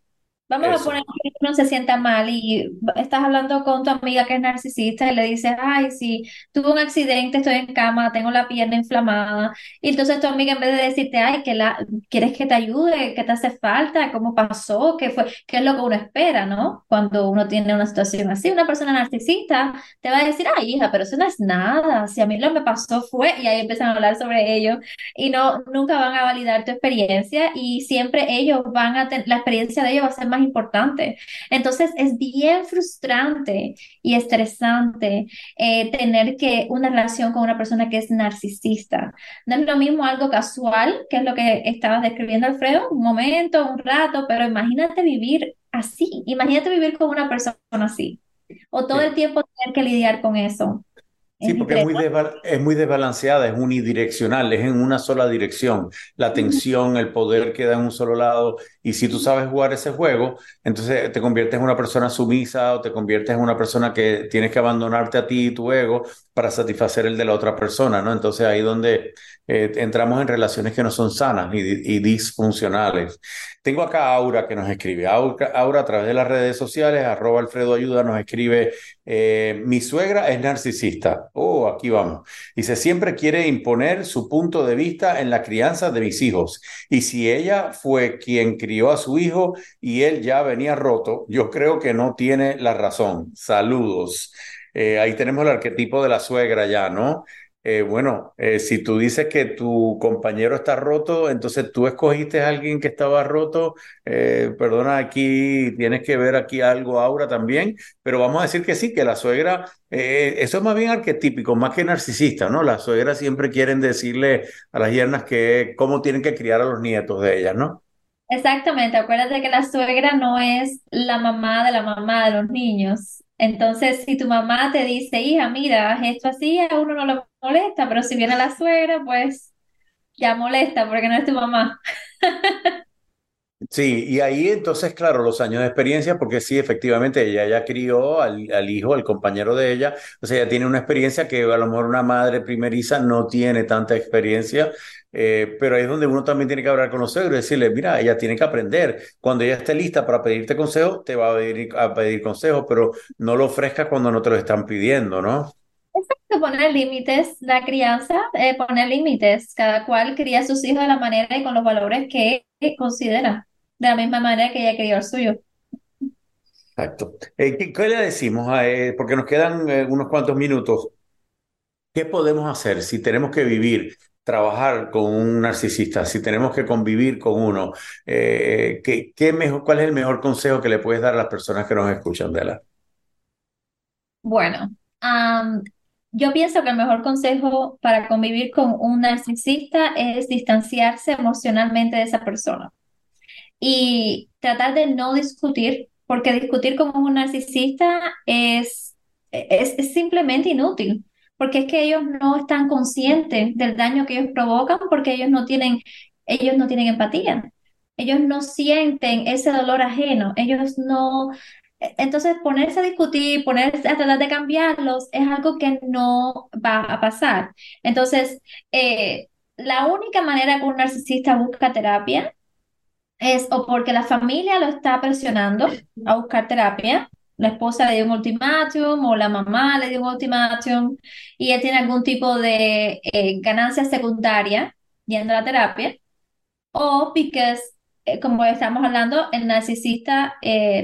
Vamos a poner que uno se sienta mal y estás hablando con tu amiga que es narcisista y le dices, ay, sí, tuve un accidente, estoy en cama, tengo la pierna inflamada. Y entonces tu amiga en vez de decirte, ay, que la, ¿quieres que te ayude? ¿Qué te hace falta? ¿Cómo pasó? ¿Qué fue? ¿Qué es lo que uno espera, no? Cuando uno tiene una situación así, una persona narcisista te va a decir, ay, hija, pero eso no es nada. Si a mí lo que me pasó fue, y ahí empiezan a hablar sobre ello y no, nunca van a validar tu experiencia y siempre ellos van a tener, la experiencia de ellos va a ser más importante. Entonces es bien frustrante y estresante eh, tener que una relación con una persona que es narcisista. No es lo mismo algo casual, que es lo que estabas describiendo, Alfredo, un momento, un rato, pero imagínate vivir así, imagínate vivir con una persona así, o todo el tiempo tener que lidiar con eso. Sí, porque es muy, es muy desbalanceada, es unidireccional, es en una sola dirección. La tensión, el poder queda en un solo lado. Y si tú sabes jugar ese juego, entonces te conviertes en una persona sumisa o te conviertes en una persona que tienes que abandonarte a ti y tu ego para satisfacer el de la otra persona, ¿no? Entonces ahí donde eh, entramos en relaciones que no son sanas y, disfuncionales. Tengo acá a Aura que nos escribe. Aura, a través de las redes sociales, arroba Alfredo Ayuda, nos escribe, eh, mi suegra es narcisista. Oh, aquí vamos. Dice, siempre quiere imponer su punto de vista en la crianza de mis hijos. Y si ella fue quien crió a su hijo y él ya venía roto, yo creo que no tiene la razón. Saludos. Eh, ahí tenemos el arquetipo de la suegra ya, ¿no? Eh, bueno, eh, si tú dices que tu compañero está roto, entonces tú escogiste a alguien que estaba roto, eh, perdona, aquí tienes que ver aquí algo, Aura, también, pero vamos a decir que sí, que la suegra, eso es más bien arquetípico, más que narcisista, ¿no? Las suegras siempre quieren decirle a las yernas que cómo tienen que criar a los nietos de ellas, ¿no? Exactamente, acuérdate que la suegra no es la mamá de la mamá de los niños. Entonces, si tu mamá te dice, hija, mira, esto así, a uno no le molesta, pero si viene la suegra, pues ya molesta porque no es tu mamá. Sí, y ahí entonces, claro, los años de experiencia, porque sí, efectivamente, ella ya crió al, hijo, al compañero de ella, o sea, ella tiene una experiencia que a lo mejor una madre primeriza no tiene tanta experiencia, eh, pero ahí es donde uno también tiene que hablar con los suegros y decirle, mira, ella tiene que aprender, cuando ella esté lista para pedirte consejo, te va a pedir, a pedir consejo, pero no lo ofrezcas cuando no te lo están pidiendo, ¿no? Poner límites, la crianza, eh, poner límites, cada cual cría a sus hijos de la manera y con los valores que considera, de la misma manera que ella crió el suyo. Exacto. Eh, ¿qué, le decimos? A, eh, porque nos quedan eh, unos cuantos minutos. ¿Qué podemos hacer si tenemos que vivir, trabajar con un narcisista, si tenemos que convivir con uno? ¿qué, qué mejor, ¿Cuál es el mejor consejo que le puedes dar a las personas que nos escuchan, Dela? Bueno, yo pienso que el mejor consejo para convivir con un narcisista es distanciarse emocionalmente de esa persona y tratar de no discutir, porque discutir con un narcisista es, es, simplemente inútil, porque es que ellos no están conscientes del daño que ellos provocan, porque ellos no tienen, ellos no tienen empatía. Ellos no sienten ese dolor ajeno, ellos no, entonces, ponerse a discutir, ponerse a tratar de cambiarlos es algo que no va a pasar. Entonces, eh, la única manera que un narcisista busca terapia es o porque la familia lo está presionando a buscar terapia, la esposa le dio un ultimátum o la mamá le dio un ultimátum y él tiene algún tipo de eh, ganancia secundaria yendo a la terapia, o porque como estamos hablando, el narcisista, eh,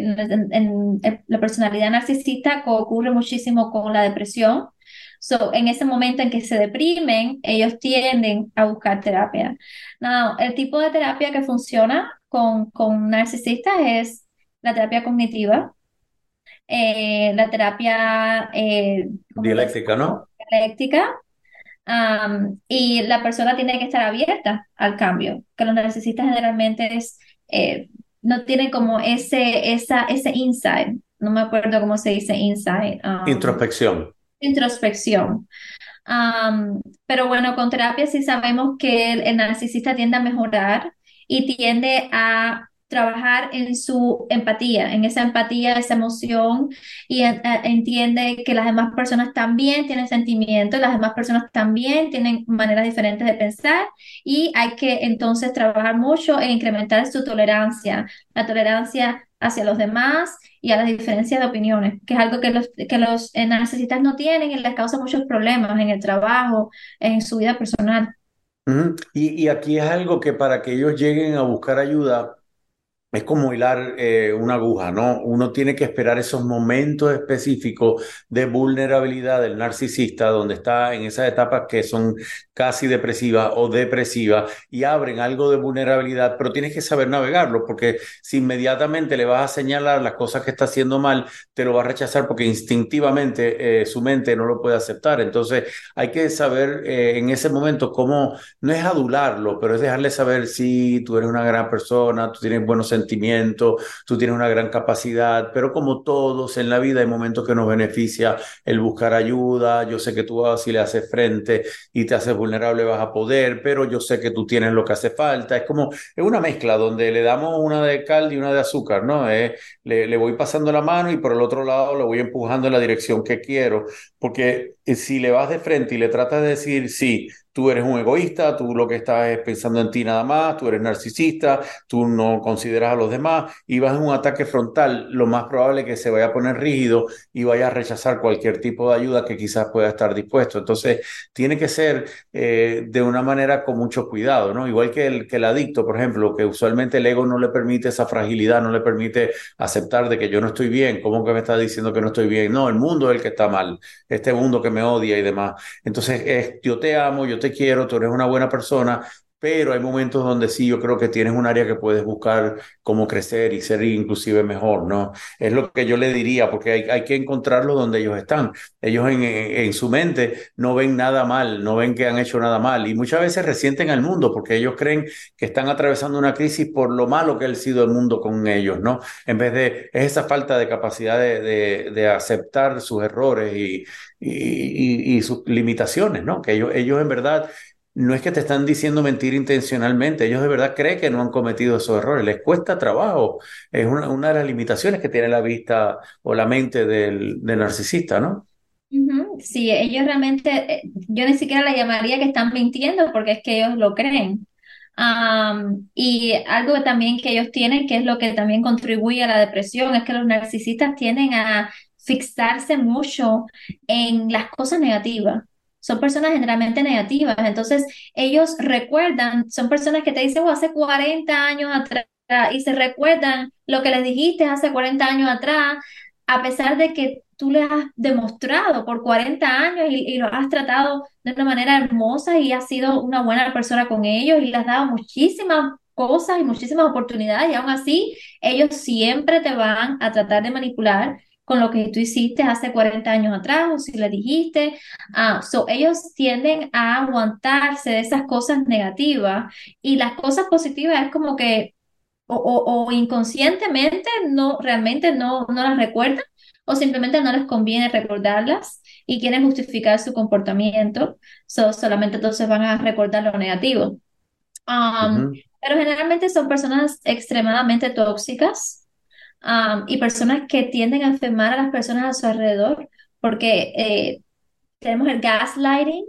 en, la personalidad narcisista ocurre muchísimo con la depresión. So, en ese momento en que se deprimen, ellos tienden a buscar terapia. Now, el tipo de terapia que funciona con, con narcisistas es la terapia cognitiva, eh, la terapia dialéctica, ¿no? Dialéctica, y la persona tiene que estar abierta al cambio, que los narcisistas generalmente es, eh, no tienen como ese, esa, ese insight, no me acuerdo cómo se dice insight. introspección. Introspección. pero bueno, con terapia sí sabemos que el narcisista tiende a mejorar y tiende a trabajar en su empatía, en esa empatía, esa emoción y entiende que las demás personas también tienen sentimientos, las demás personas también tienen maneras diferentes de pensar y hay que entonces trabajar mucho en incrementar su tolerancia, la tolerancia hacia los demás y a las diferencias de opiniones, que es algo que los, que los eh, narcisistas no tienen y les causa muchos problemas en el trabajo, en su vida personal. y, y aquí es algo que para que ellos lleguen a buscar ayuda, es como hilar eh, una aguja, ¿no? Uno tiene que esperar esos momentos específicos de vulnerabilidad del narcisista, donde está en esas etapas que son casi depresivas o depresivas y abren algo de vulnerabilidad, pero tienes que saber navegarlo, porque si inmediatamente le vas a señalar las cosas que está haciendo mal, te lo va a rechazar porque instintivamente eh, su mente no lo puede aceptar. Entonces hay que saber eh, en ese momento cómo, no es adularlo, pero es dejarle saber si tú eres una gran persona, tú tienes buenos sentimientos, sentimiento, tú tienes una gran capacidad, pero como todos en la vida hay momentos que nos beneficia el buscar ayuda, yo sé que tú si le haces frente y te haces vulnerable vas a poder, pero yo sé que tú tienes lo que hace falta, es como, es una mezcla donde le damos una de cal y una de azúcar, ¿no? le, le voy pasando la mano y por el otro lado le voy empujando en la dirección que quiero, porque si le vas de frente y le tratas de decir, sí, tú eres un egoísta, tú lo que estás es pensando en ti nada más, tú eres narcisista, tú no consideras a los demás y vas en un ataque frontal, lo más probable es que se vaya a poner rígido y vaya a rechazar cualquier tipo de ayuda que quizás pueda estar dispuesto. Entonces, tiene que ser eh, de una manera con mucho cuidado, ¿no? Igual que el, que el adicto, por ejemplo, que usualmente el ego no le permite esa fragilidad, no le permite aceptar de que yo no estoy bien, ¿cómo que me está diciendo que no estoy bien? No, el mundo es el que está mal, este mundo que me odia y demás. Entonces, es, yo te amo, yo te quiero, tú eres una buena persona, pero hay momentos donde sí, yo creo que tienes un área que puedes buscar cómo crecer y ser inclusive mejor, ¿no? Es lo que yo le diría, porque hay, hay que encontrarlos donde ellos están. Ellos en, en, su mente no ven nada mal, no ven que han hecho nada mal y muchas veces resienten al mundo porque ellos creen que están atravesando una crisis por lo malo que ha sido el mundo con ellos, ¿no? En vez de, es esa falta de capacidad de, de, de aceptar sus errores y, y, y, y, sus limitaciones, ¿no? Que ellos, ellos en verdad no es que te están diciendo mentir intencionalmente, ellos de verdad creen que no han cometido esos errores, les cuesta trabajo, es una, una de las limitaciones que tiene la vista o la mente del, del narcisista, ¿no? Sí, ellos realmente, eh, yo ni siquiera la llamaría que están mintiendo porque es que ellos lo creen. Um, y algo también que ellos tienen, que es lo que también contribuye a la depresión, es que los narcisistas tienden a fixarse mucho en las cosas negativas son personas generalmente negativas. Entonces, ellos recuerdan, son personas que te dicen, oh, hace 40 años atrás, y se recuerdan lo que les dijiste hace 40 años atrás, a pesar de que tú les has demostrado por 40 años y, y los has tratado de una manera hermosa y has sido una buena persona con ellos y les has dado muchísimas cosas y muchísimas oportunidades y aún así ellos siempre te van a tratar de manipular con lo que tú hiciste hace 40 años atrás o si le dijiste. Ah, ellos tienden a aguantarse de esas cosas negativas y las cosas positivas es como que o, o, inconscientemente no realmente no, no las recuerdan o simplemente no les conviene recordarlas y quieren justificar su comportamiento, solamente entonces van a recordar lo negativo. Um, pero generalmente son personas extremadamente tóxicas y personas que tienden a enfermar a las personas a su alrededor, porque eh, tenemos el gaslighting,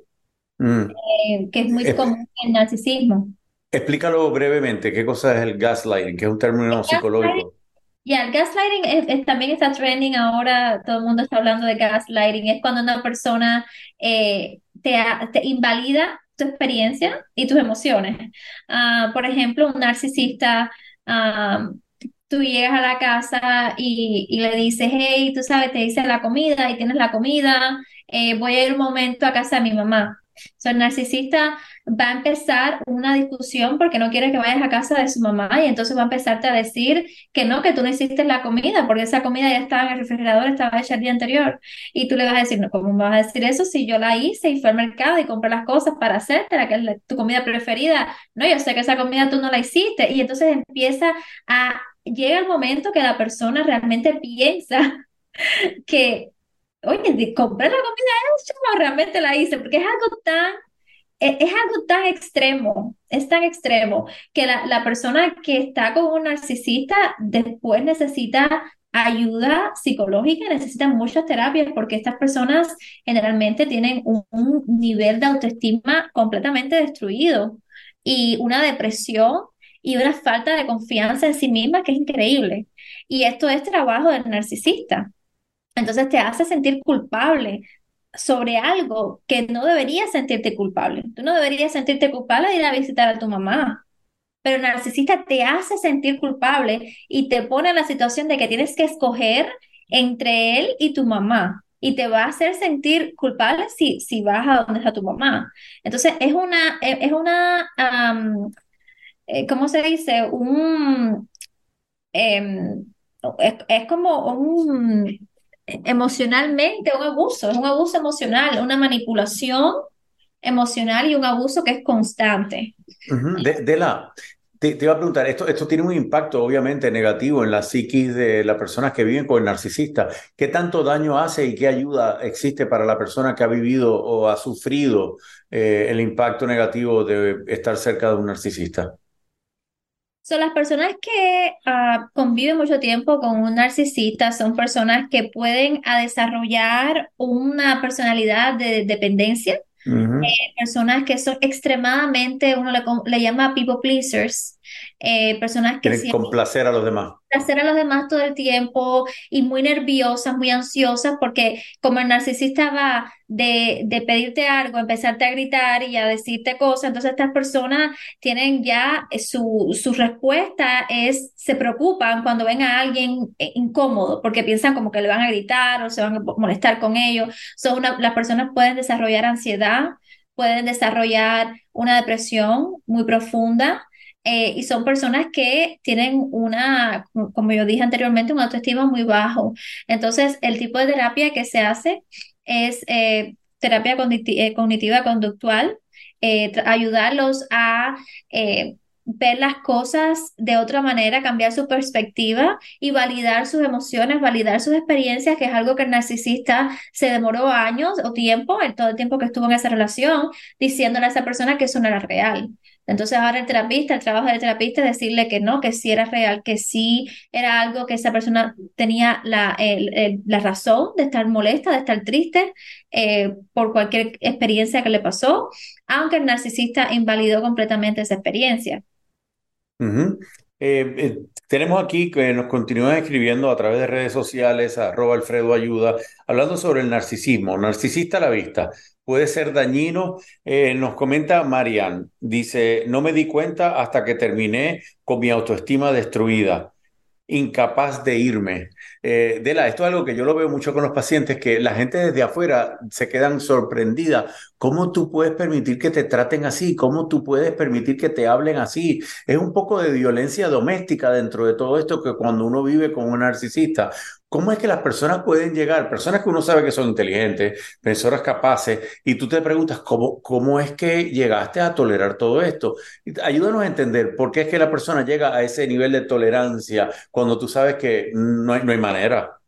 mm. eh, que es muy común en el narcisismo. Explícalo brevemente, ¿qué cosa es el gaslighting? Que es un término psicológico. Ya, el gaslighting también está trending ahora, todo el mundo está hablando de gaslighting, es cuando una persona eh, te, te, invalida tu experiencia y tus emociones. Ah, por ejemplo, un narcisista tú llegas a la casa y, y, le dices, hey, tú sabes, te dice la comida y tienes la comida, eh, voy a ir un momento a casa de mi mamá. O el narcisista va a empezar una discusión porque no quiere que vayas a casa de su mamá y entonces va a empezarte a decir que no, que tú no hiciste la comida porque esa comida ya estaba en el refrigerador, estaba hecha el día anterior. Y tú le vas a decir, no, ¿cómo me vas a decir eso si yo la hice y fui al mercado y compré las cosas para hacerte, la que es tu comida preferida? No, yo sé que esa comida tú no la hiciste. Y entonces empieza a llega el momento que la persona realmente piensa que, oye, compré la comida realmente la hice, porque es algo tan, e, es, algo tan extremo, es tan extremo, que la, la persona que está con un narcisista después necesita ayuda psicológica, necesita muchas terapias porque estas personas generalmente tienen un, un nivel de autoestima completamente destruido. Y una depresión y una falta de confianza en sí misma que es increíble. Y esto es trabajo del narcisista. Entonces te hace sentir culpable sobre algo que no deberías sentirte culpable. Tú no deberías sentirte culpable de ir a visitar a tu mamá, pero el narcisista te hace sentir culpable y te pone en la situación de que tienes que escoger entre él y tu mamá y te va a hacer sentir culpable si, si vas a donde está tu mamá. Entonces es una, es una eh, ¿cómo se dice? Un, em, es, como un, emocionalmente un abuso, es un abuso emocional, una manipulación emocional y un abuso que es constante. te, te, iba a preguntar, esto, esto tiene un impacto obviamente negativo en la psiquis de las personas que viven con el narcisista. ¿Qué tanto daño hace y qué ayuda existe para la persona que ha vivido o ha sufrido eh, el impacto negativo de estar cerca de un narcisista? Son las personas que ah, conviven mucho tiempo con un narcisista, son personas que pueden a desarrollar una personalidad de dependencia, eh, personas que son extremadamente, uno le, le llama people pleasers, eh, personas que Quieren complacer a los demás. Hacer a los demás todo el tiempo y muy nerviosas, muy ansiosas, porque como el narcisista va de, de pedirte algo, empezarte a gritar y a decirte cosas, entonces estas personas tienen ya eh, su, su respuesta es, se preocupan cuando ven a alguien eh, incómodo, porque piensan como que le van a gritar o se van a molestar con ellos. Son una, las personas pueden desarrollar ansiedad, pueden desarrollar una depresión muy profunda eh, y son personas que tienen una, como yo dije anteriormente, una autoestima muy bajo. Entonces, el tipo de terapia que se hace es eh, terapia eh, cognitiva conductual, ayudarlos a ver las cosas de otra manera, cambiar su perspectiva y validar sus emociones, validar sus experiencias, que es algo que el narcisista se demoró años o tiempo, el, todo el tiempo que estuvo en esa relación, diciéndole a esa persona que eso no era real. Entonces ahora el terapista, el trabajo del terapista es decirle que no, que sí era real, que sí era algo que esa persona tenía la, la razón de estar molesta, de estar triste eh, por cualquier experiencia que le pasó, aunque el narcisista invalidó completamente esa experiencia. Eh, eh, tenemos aquí que nos continúan escribiendo a través de redes sociales, arroba Alfredo Ayuda, hablando sobre el narcisismo, narcisista a la vista puede ser dañino. Eh, nos comenta Marian, dice, no me di cuenta hasta que terminé con mi autoestima destruida, incapaz de irme. Eh, Dela, esto es algo que yo lo veo mucho con los pacientes, que la gente desde afuera se quedan sorprendida. ¿Cómo tú puedes permitir que te traten así? ¿Cómo tú puedes permitir que te hablen así? Es un poco de violencia doméstica dentro de todo esto que cuando uno vive con un narcisista, ¿Cómo es que las personas pueden llegar, personas que uno sabe que son inteligentes, personas capaces, y tú te preguntas, ¿cómo, cómo es que llegaste a tolerar todo esto? Ayúdanos a entender por qué es que la persona llega a ese nivel de tolerancia cuando tú sabes que no hay, no hay manera.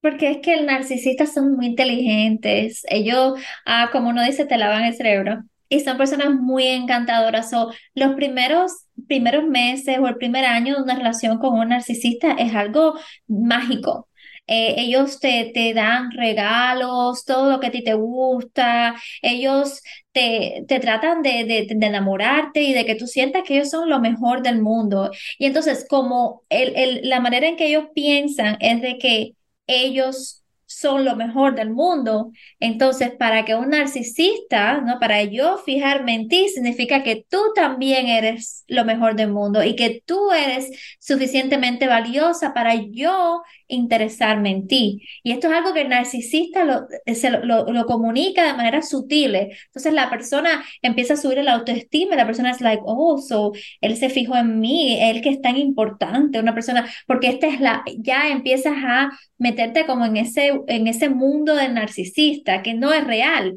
Porque es que el narcisista son muy inteligentes. Ellos, ah, como uno dice, te lavan el cerebro. Y son personas muy encantadoras. O los primeros, primeros meses o el primer año de una relación con un narcisista es algo mágico eh, ellos te, te, dan regalos, todo lo que a ti te gusta, ellos te, te tratan de, de, de, enamorarte y de que tú sientas que ellos son lo mejor del mundo. Y entonces, como el, el, la manera en que ellos piensan es de que ellos son lo mejor del mundo. Entonces, para que un narcisista, ¿no? Para yo fijarme en ti, significa que tú también eres lo mejor del mundo y que tú eres suficientemente valiosa para yo interesarme en ti. Y esto es algo que el narcisista lo, se lo, lo, comunica de manera sutil. Entonces, la persona empieza a subir la autoestima, la persona es like, oh, so, él se fijó en mí, él que es tan importante, una persona, porque esta es la, ya empiezas a meterte como en ese en ese mundo del narcisista que no es real,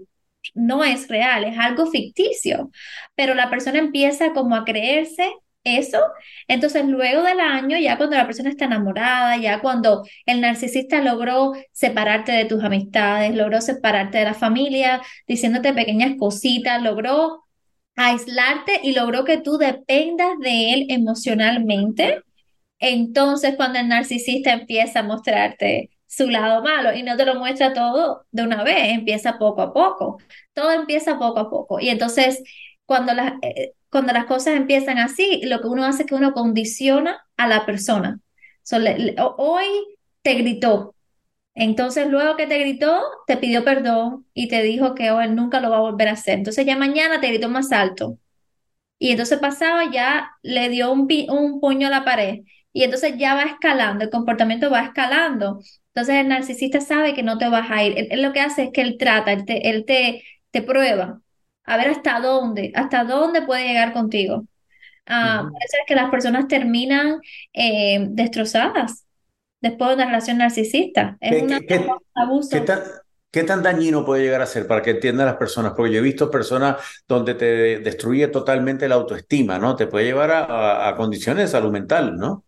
no es real, es algo ficticio, pero la persona empieza como a creerse eso, entonces luego del año, ya cuando la persona está enamorada, ya cuando el narcisista logró separarte de tus amistades, logró separarte de la familia, diciéndote pequeñas cositas, logró aislarte y logró que tú dependas de él emocionalmente, entonces cuando el narcisista empieza a mostrarte su lado malo y no te lo muestra todo de una vez, empieza poco a poco. Todo empieza poco a poco. Y entonces, cuando las, eh, cuando las cosas empiezan así, lo que uno hace es que uno condiciona a la persona. hoy te gritó. Entonces, luego que te gritó, te pidió perdón y te dijo que hoy nunca lo va a volver a hacer. Entonces, ya mañana te gritó más alto. Y entonces pasaba, ya le dio un puño a la pared. Y entonces ya va escalando, el comportamiento va escalando. Entonces el narcisista sabe que no te vas a ir. Él, lo que hace es que él trata, él te, él te, te prueba a ver hasta dónde, hasta dónde puede llegar contigo. Ah, Por eso es que las personas terminan eh, destrozadas después de una relación narcisista. Es un abuso. ¿Qué tan, dañino puede llegar a ser para que entiendan las personas? Porque yo he visto personas donde te destruye totalmente la autoestima, ¿no? Te puede llevar a, a condiciones de salud mental, ¿no?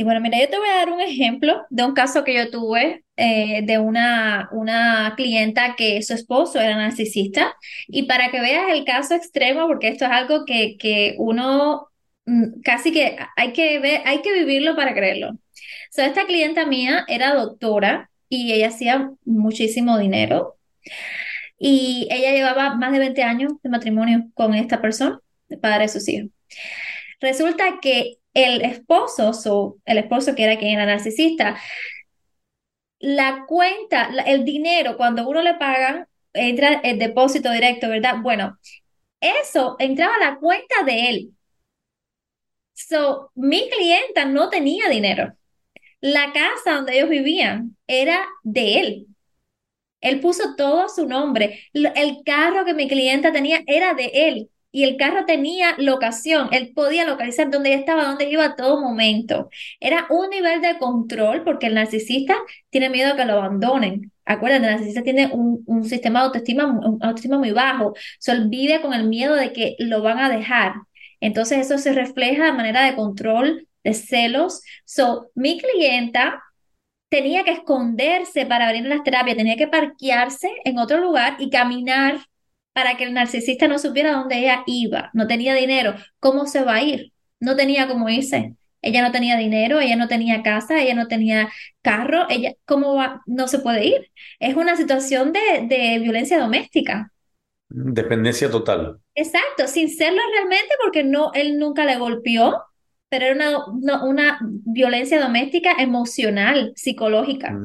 Sí, bueno, mira, yo te voy a dar un ejemplo de un caso que yo tuve eh, de una, una clienta que su esposo era narcisista y para que veas el caso extremo, porque esto es algo que, que uno mm, casi que hay que ver, hay que vivirlo para creerlo. So, esta clienta mía era doctora y ella hacía muchísimo dinero. y ella llevaba más de 20 años de matrimonio con esta persona, el padre de sus hijos. Resulta que el esposo, el esposo que era quien era narcisista, la cuenta, el dinero, cuando uno le pagan, entra el depósito directo, ¿verdad? Bueno, eso entraba a la cuenta de él. So, mi clienta no tenía dinero. La casa donde ellos vivían era de él. Él puso todo su nombre. El carro que mi clienta tenía era de él y el carro tenía locación, él podía localizar dónde estaba, dónde iba a todo momento. Era un nivel de control porque el narcisista tiene miedo a que lo abandonen. Acuérdate, el narcisista tiene un, sistema de autoestima, autoestima muy bajo. Se vive con el miedo de que lo van a dejar. Entonces eso se refleja de manera de control, de celos. So, mi clienta tenía que esconderse para abrir las terapias, tenía que parquearse en otro lugar y caminar para que el narcisista no supiera dónde ella iba, no tenía dinero, ¿cómo se va a ir? No tenía cómo irse. Ella no tenía dinero, ella no tenía casa, ella no tenía carro, ella, ¿cómo va? No se puede ir. Es una situación de, de violencia doméstica. Dependencia total. Exacto, sin serlo realmente porque no, él nunca le golpeó, pero era una, una, violencia doméstica emocional, psicológica.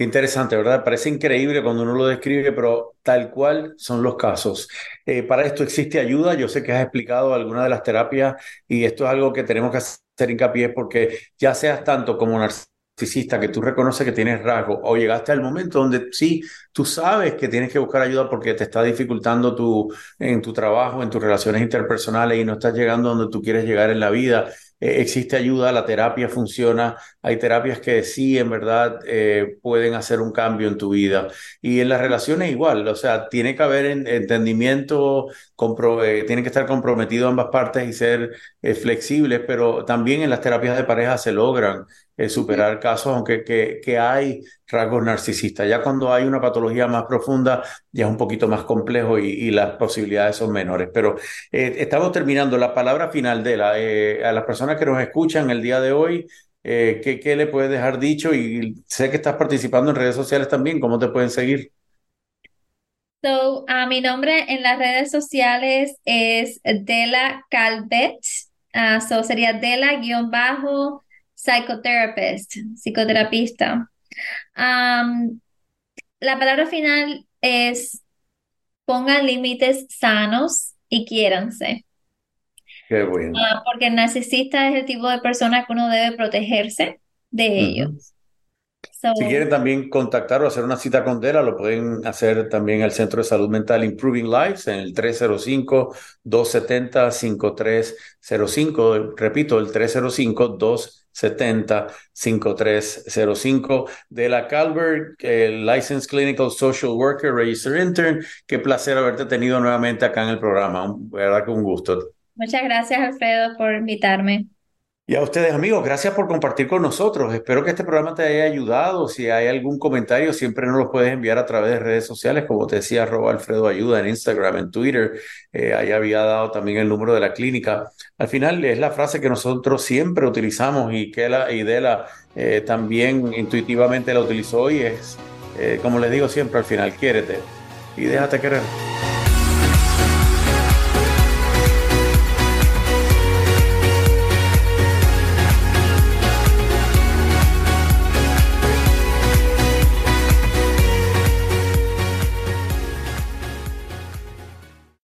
Interesante, ¿verdad? Parece increíble cuando uno lo describe, pero tal cual son los casos. Eh, para esto existe ayuda. Yo sé que has explicado algunas de las terapias y esto es algo que tenemos que hacer hincapié porque ya seas tanto como narcisista que tú reconoces que tienes rasgo o llegaste al momento donde sí, tú sabes que tienes que buscar ayuda porque te está dificultando tu, en tu trabajo, en tus relaciones interpersonales y no estás llegando donde tú quieres llegar en la vida eh, existe ayuda, la terapia funciona, hay terapias que sí, en verdad, eh, pueden hacer un cambio en tu vida. Y en las relaciones igual, o sea, tiene que haber entendimiento, eh, tiene que estar comprometido ambas partes y ser flexibles, pero también en las terapias de pareja se logran superar casos, aunque que, que hay rasgos narcisistas. Ya cuando hay una patología más profunda, ya es un poquito más complejo y, las posibilidades son menores. Pero eh, estamos terminando. La palabra final de la, eh, a las personas que nos escuchan el día de hoy, eh, ¿qué, ¿qué, le puedes dejar dicho? Y sé que estás participando en redes sociales también. ¿Cómo te pueden seguir? So, a mi nombre en las redes sociales es Dela Calvet. Uh, so sería Dela-psychotherapist, psicoterapista la palabra final es pongan límites sanos y quiéranse. Qué bueno. Ah, porque el narcisista es el tipo de persona que uno debe protegerse de ellos. Si quieren también contactar o hacer una cita con Dela, lo pueden hacer también al Centro de Salud Mental Improving Lives en el 305-270-5305. Repito, el 305 270 70 5305 de la Calvert, el Licensed Clinical Social Worker, Register Intern. Qué placer haberte tenido nuevamente acá en el programa. Un, verdad que un gusto. Muchas gracias, Alfredo, por invitarme. Y a ustedes, amigos, gracias por compartir con nosotros. Espero que este programa te haya ayudado. Si hay algún comentario, siempre nos lo puedes enviar a través de redes sociales, como te decía, arroba Alfredo Ayuda en Instagram, en Twitter. Eh, ahí había dado también el número de la clínica. Al final es la frase que nosotros siempre utilizamos y que la Idela eh, también intuitivamente la utilizó y es, eh, como les digo siempre, al final, quiérete y déjate querer.